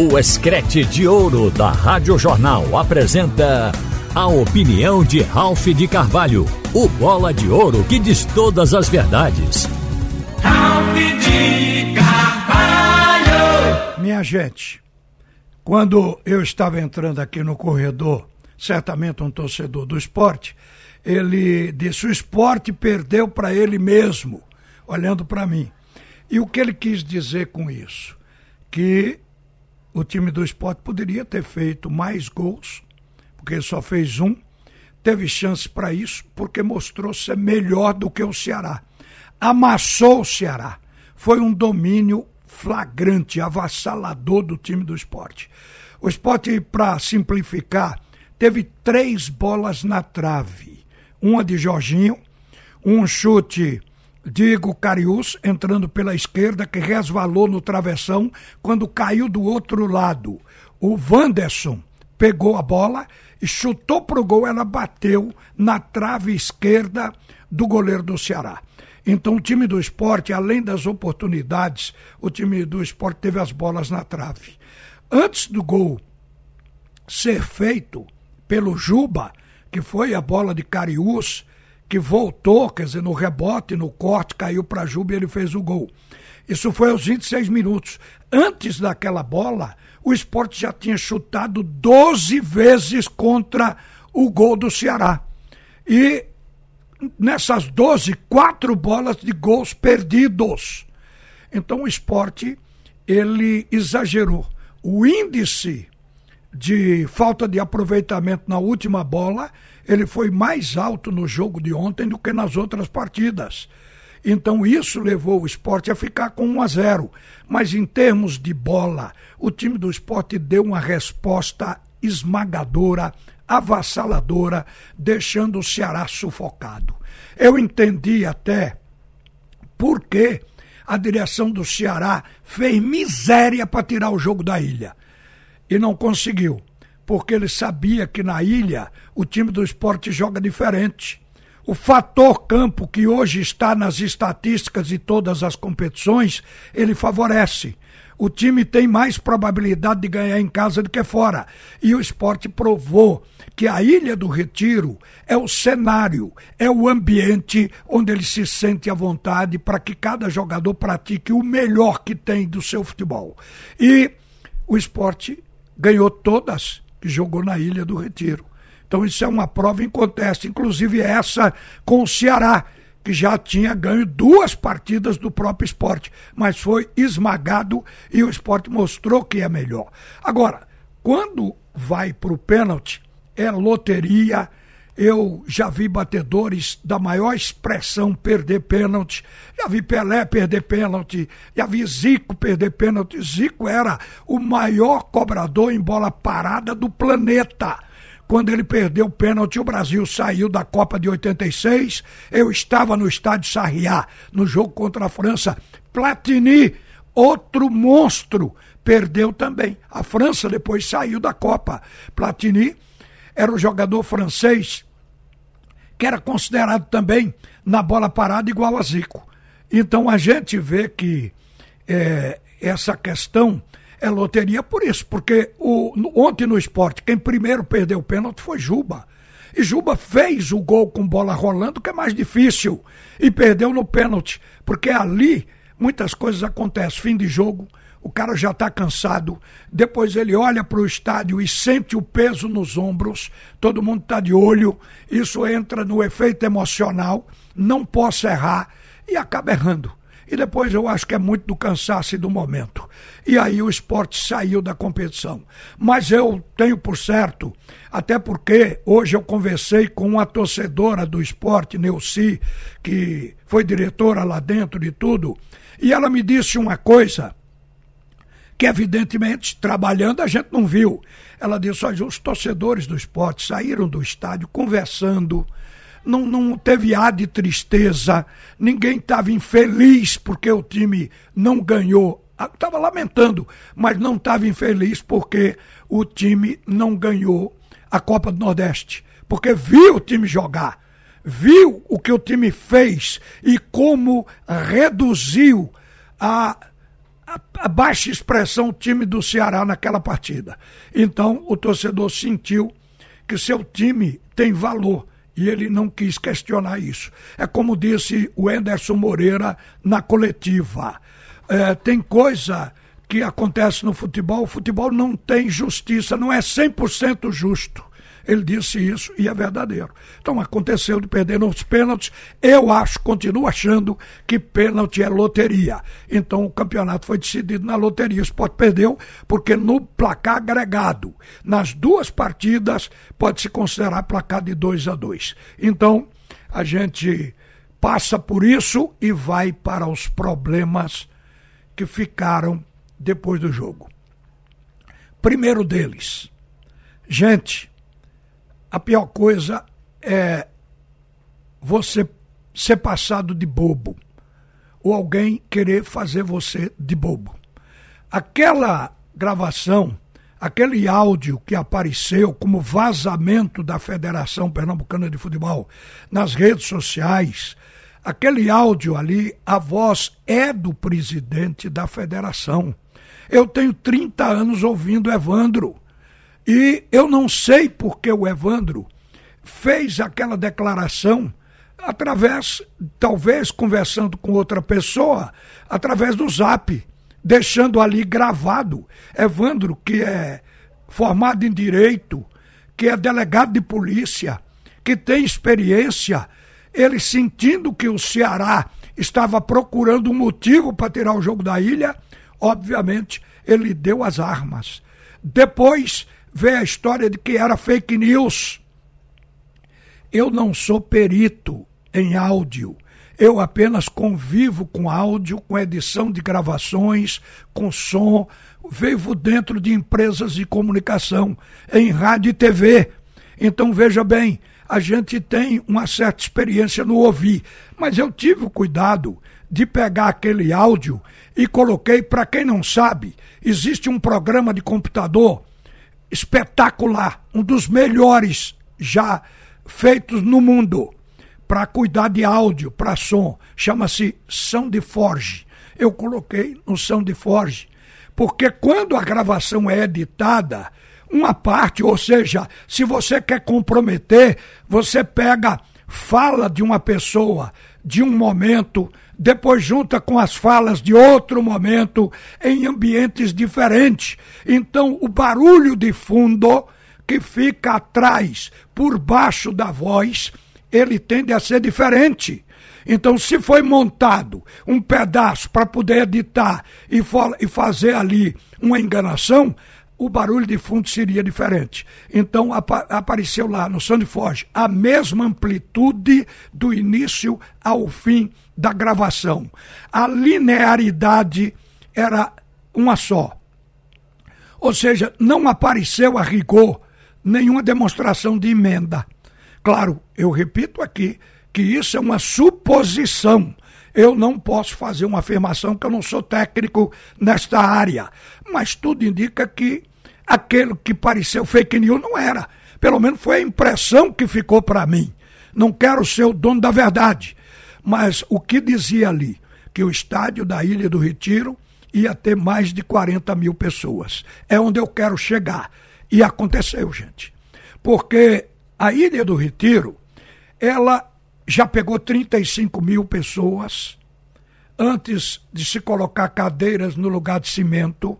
O Escrete de Ouro da Rádio Jornal apresenta a opinião de Ralph de Carvalho, o bola de ouro que diz todas as verdades. Ralph de Carvalho! Minha gente, quando eu estava entrando aqui no corredor, certamente um torcedor do esporte, ele disse: o esporte perdeu para ele mesmo, olhando para mim. E o que ele quis dizer com isso? Que o time do esporte poderia ter feito mais gols, porque só fez um, teve chance para isso, porque mostrou ser melhor do que o Ceará. Amassou o Ceará. Foi um domínio flagrante, avassalador do time do esporte. O esporte, para simplificar, teve três bolas na trave. Uma de Jorginho, um chute de Igor Carius entrando pela esquerda, que resvalou no travessão quando caiu do outro lado. O Wanderson pegou a bola e chutou para o gol, ela bateu na trave esquerda do goleiro do Ceará. Então o time do esporte, além das oportunidades, o time do esporte teve as bolas na trave. Antes do gol ser feito pelo Juba, que foi a bola de Cariús, que voltou, quer dizer, no rebote, no corte, caiu para Juba e ele fez o gol. Isso foi aos 26 minutos. Antes daquela bola, o esporte já tinha chutado 12 vezes contra o gol do Ceará. E nessas 12, quatro bolas de gols perdidos. Então o esporte, ele exagerou. O índice de falta de aproveitamento na última bola, ele foi mais alto no jogo de ontem do que nas outras partidas. Então isso levou o esporte a ficar com 1 a 0. Mas em termos de bola, o time do esporte deu uma resposta esmagadora, avassaladora, deixando o Ceará sufocado. Eu entendi até por que a direção do Ceará fez miséria para tirar o jogo da ilha e não conseguiu, porque ele sabia que na ilha o time do esporte joga diferente. O fator campo, que hoje está nas estatísticas de todas as competições, ele favorece. O time tem mais probabilidade de ganhar em casa do que fora. E o esporte provou que a Ilha do Retiro é o cenário, é o ambiente onde ele se sente à vontade para que cada jogador pratique o melhor que tem do seu futebol. E o esporte ganhou todas que jogou na Ilha do Retiro. Então isso é uma prova em conteste, inclusive essa com o Ceará, que já tinha ganho duas partidas do próprio esporte, mas foi esmagado e o esporte mostrou que é melhor. Agora, quando vai para o pênalti, é loteria, eu já vi batedores da maior expressão perder pênalti. Já vi Pelé perder pênalti. Já vi Zico perder pênalti. Zico era o maior cobrador em bola parada do planeta. Quando ele perdeu o pênalti, o Brasil saiu da Copa de 86. Eu estava no estádio Sarriá, no jogo contra a França. Platini, outro monstro, perdeu também. A França depois saiu da Copa. Platini era o jogador francês que era considerado também na bola parada igual a Zico. Então a gente vê que é, essa questão é loteria por isso, porque o, ontem no esporte, quem primeiro perdeu o pênalti foi Juba. E Juba fez o gol com bola rolando, que é mais difícil, e perdeu no pênalti, porque ali muitas coisas acontecem. Fim de jogo, o cara já está cansado, depois ele olha para o estádio e sente o peso nos ombros, todo mundo está de olho, isso entra no efeito emocional, não posso errar e acaba errando. E depois eu acho que é muito do cansaço e do momento. E aí o esporte saiu da competição. Mas eu tenho por certo, até porque hoje eu conversei com uma torcedora do esporte, Neuci, que foi diretora lá dentro de tudo, e ela me disse uma coisa que evidentemente, trabalhando, a gente não viu. Ela disse: olha, os torcedores do esporte saíram do estádio conversando, não, não teve ar de tristeza, ninguém estava infeliz porque o time não ganhou. Estava lamentando, mas não estava infeliz porque o time não ganhou a Copa do Nordeste. Porque viu o time jogar, viu o que o time fez e como reduziu a a, a baixa expressão o time do Ceará naquela partida. Então o torcedor sentiu que seu time tem valor e ele não quis questionar isso. É como disse o Anderson Moreira na coletiva. É, tem coisa que acontece no futebol, o futebol não tem justiça, não é 100% justo. Ele disse isso e é verdadeiro. Então aconteceu de perder nos pênaltis. Eu acho, continuo achando que pênalti é loteria. Então o campeonato foi decidido na loteria. O Sport perdeu porque no placar agregado, nas duas partidas, pode se considerar placar de 2 a 2. Então a gente passa por isso e vai para os problemas que ficaram depois do jogo. Primeiro deles, gente, a pior coisa é você ser passado de bobo ou alguém querer fazer você de bobo. Aquela gravação, aquele áudio que apareceu como vazamento da Federação Pernambucana de Futebol nas redes sociais, aquele áudio ali, a voz é do presidente da federação. Eu tenho 30 anos ouvindo Evandro. E eu não sei porque o Evandro fez aquela declaração através, talvez conversando com outra pessoa, através do zap, deixando ali gravado. Evandro, que é formado em direito, que é delegado de polícia, que tem experiência, ele sentindo que o Ceará estava procurando um motivo para tirar o jogo da ilha, obviamente ele deu as armas. Depois vê a história de que era fake news. Eu não sou perito em áudio. Eu apenas convivo com áudio, com edição de gravações, com som, vivo dentro de empresas de comunicação, em rádio e TV. Então veja bem, a gente tem uma certa experiência no ouvir, mas eu tive o cuidado de pegar aquele áudio e coloquei, para quem não sabe, existe um programa de computador espetacular, um dos melhores já feitos no mundo para cuidar de áudio, para som, chama-se Soundforge. Eu coloquei no Soundforge, porque quando a gravação é editada, uma parte, ou seja, se você quer comprometer, você pega fala de uma pessoa, de um momento, depois junta com as falas de outro momento em ambientes diferentes. Então, o barulho de fundo que fica atrás, por baixo da voz, ele tende a ser diferente. Então, se foi montado um pedaço para poder editar e, e fazer ali uma enganação, o barulho de fundo seria diferente. Então ap apareceu lá no Soundforge a mesma amplitude do início ao fim da gravação. A linearidade era uma só. Ou seja, não apareceu a rigor nenhuma demonstração de emenda. Claro, eu repito aqui que isso é uma suposição. Eu não posso fazer uma afirmação que eu não sou técnico nesta área. Mas tudo indica que aquele que pareceu fake news não era. Pelo menos foi a impressão que ficou para mim. Não quero ser o dono da verdade. Mas o que dizia ali? Que o estádio da Ilha do Retiro ia ter mais de 40 mil pessoas. É onde eu quero chegar. E aconteceu, gente. Porque a Ilha do Retiro, ela já pegou 35 mil pessoas antes de se colocar cadeiras no lugar de cimento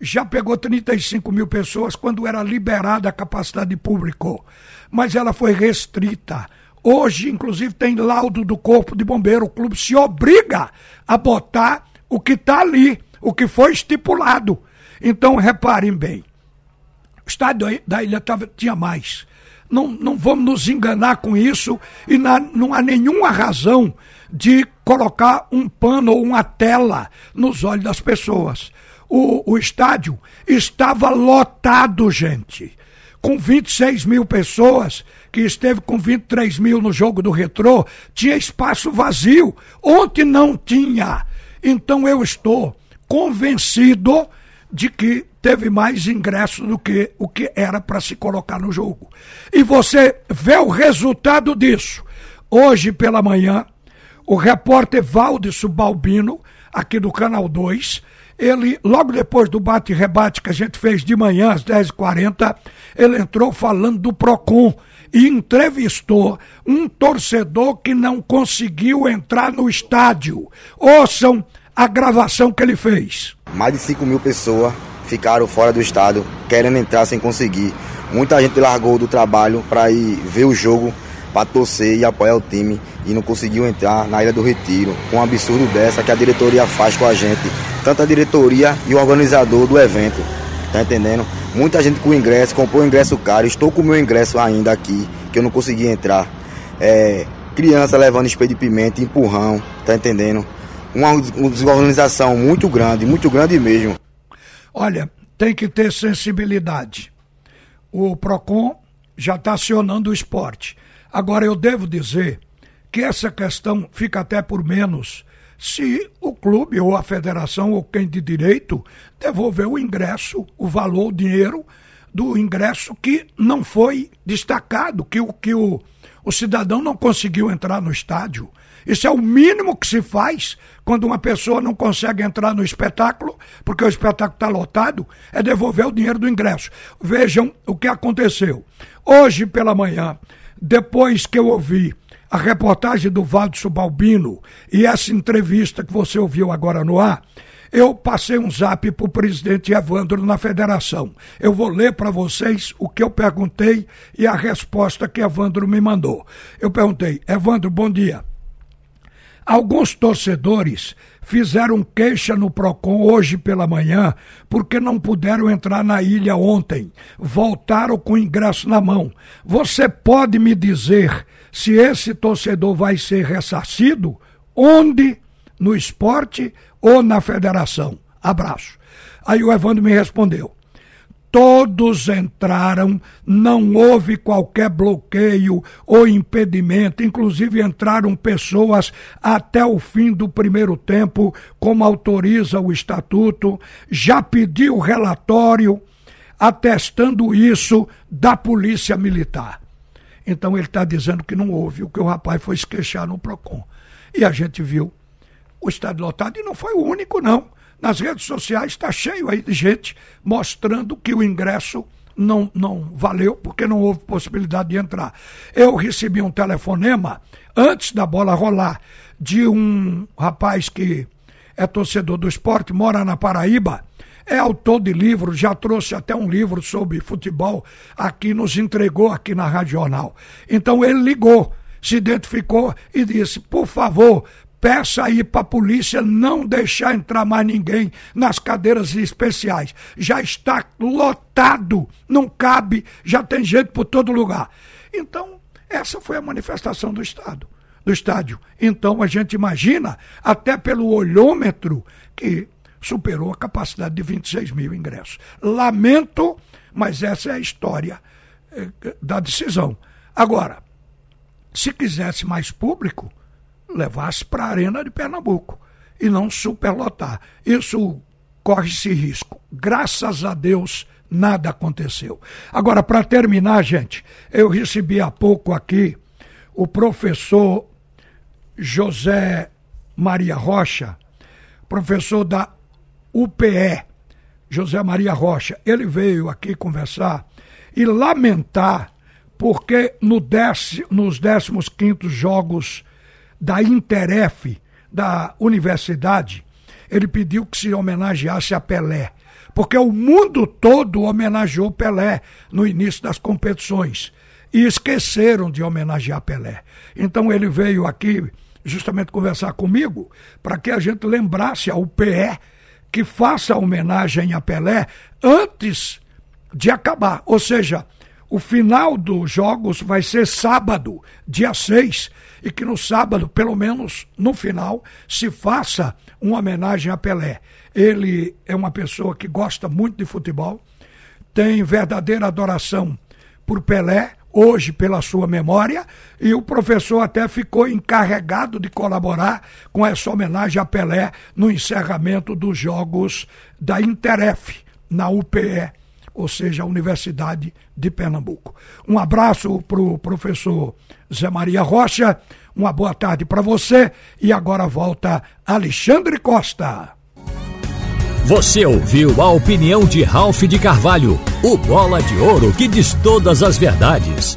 já pegou 35 mil pessoas quando era liberada a capacidade de público, mas ela foi restrita. Hoje, inclusive, tem laudo do Corpo de Bombeiro. O clube se obriga a botar o que está ali, o que foi estipulado. Então, reparem bem: o estádio da ilha tava, tinha mais. Não, não vamos nos enganar com isso e na, não há nenhuma razão de colocar um pano ou uma tela nos olhos das pessoas o, o estádio estava lotado, gente. Com 26 mil pessoas, que esteve com 23 mil no jogo do retrô, tinha espaço vazio. Ontem não tinha. Então eu estou convencido de que teve mais ingressos do que o que era para se colocar no jogo. E você vê o resultado disso. Hoje pela manhã, o repórter Valdes Balbino, aqui do Canal 2, ele, logo depois do bate-rebate que a gente fez de manhã, às 10h40, ele entrou falando do PROCON e entrevistou um torcedor que não conseguiu entrar no estádio. Ouçam a gravação que ele fez. Mais de 5 mil pessoas ficaram fora do estádio, querendo entrar sem conseguir. Muita gente largou do trabalho para ir ver o jogo, para torcer e apoiar o time e não conseguiu entrar na Ilha do Retiro. Com um absurdo dessa que a diretoria faz com a gente, tanto a diretoria e o organizador do evento. Tá entendendo? Muita gente com ingresso, comprou ingresso caro. Estou com o meu ingresso ainda aqui, que eu não consegui entrar. É, criança levando espelho de pimenta, empurrão, tá entendendo? Uma, desorganização muito grande, muito grande mesmo. Olha, tem que ter sensibilidade. O PROCON já está acionando o esporte. Agora, eu devo dizer que essa questão fica até por menos se o clube ou a federação ou quem de direito devolver o ingresso, o valor, o dinheiro do ingresso que não foi destacado, que o que o, o cidadão não conseguiu entrar no estádio. Isso é o mínimo que se faz quando uma pessoa não consegue entrar no espetáculo, porque o espetáculo está lotado, é devolver o dinheiro do ingresso. Vejam o que aconteceu. Hoje pela manhã, depois que eu ouvi a reportagem do Valdo Subalbino e essa entrevista que você ouviu agora no ar, eu passei um zap para o presidente Evandro na federação. Eu vou ler para vocês o que eu perguntei e a resposta que Evandro me mandou. Eu perguntei, Evandro, bom dia. Alguns torcedores fizeram queixa no PROCON hoje pela manhã porque não puderam entrar na ilha ontem. Voltaram com o ingresso na mão. Você pode me dizer se esse torcedor vai ser ressarcido? Onde? No esporte ou na federação? Abraço. Aí o Evandro me respondeu: todos entraram, não houve qualquer bloqueio ou impedimento, inclusive entraram pessoas até o fim do primeiro tempo, como autoriza o estatuto, já pediu relatório atestando isso da Polícia Militar. Então ele está dizendo que não houve, o que o rapaz foi se queixar no PROCON. E a gente viu o estádio lotado, e não foi o único, não. Nas redes sociais está cheio aí de gente mostrando que o ingresso não, não valeu, porque não houve possibilidade de entrar. Eu recebi um telefonema antes da bola rolar de um rapaz que é torcedor do esporte, mora na Paraíba, é autor de livro, já trouxe até um livro sobre futebol aqui, nos entregou aqui na Rádio Jornal. Então ele ligou, se identificou e disse: por favor, peça aí para a polícia não deixar entrar mais ninguém nas cadeiras especiais. Já está lotado, não cabe, já tem gente por todo lugar. Então, essa foi a manifestação do Estado, do estádio. Então a gente imagina, até pelo olhômetro, que superou a capacidade de 26 mil ingressos. Lamento, mas essa é a história eh, da decisão. Agora, se quisesse mais público, levasse para a Arena de Pernambuco e não superlotar. Isso corre esse risco. Graças a Deus, nada aconteceu. Agora, para terminar, gente, eu recebi há pouco aqui o professor José Maria Rocha, professor da UPE, José Maria Rocha. Ele veio aqui conversar e lamentar porque no dec, nos 15 Jogos da Interef, da universidade, ele pediu que se homenageasse a Pelé. Porque o mundo todo homenageou Pelé no início das competições. E esqueceram de homenagear Pelé. Então ele veio aqui justamente conversar comigo para que a gente lembrasse a UPE que faça homenagem a Pelé antes de acabar. Ou seja, o final dos jogos vai ser sábado, dia 6, e que no sábado, pelo menos no final, se faça uma homenagem a Pelé. Ele é uma pessoa que gosta muito de futebol, tem verdadeira adoração por Pelé, hoje pela sua memória, e o professor até ficou encarregado de colaborar com essa homenagem a Pelé no encerramento dos jogos da Interef, na UPE ou seja, a Universidade de Pernambuco. Um abraço para o professor Zé Maria Rocha, uma boa tarde para você e agora volta Alexandre Costa. Você ouviu a opinião de Ralph de Carvalho, o bola de ouro que diz todas as verdades.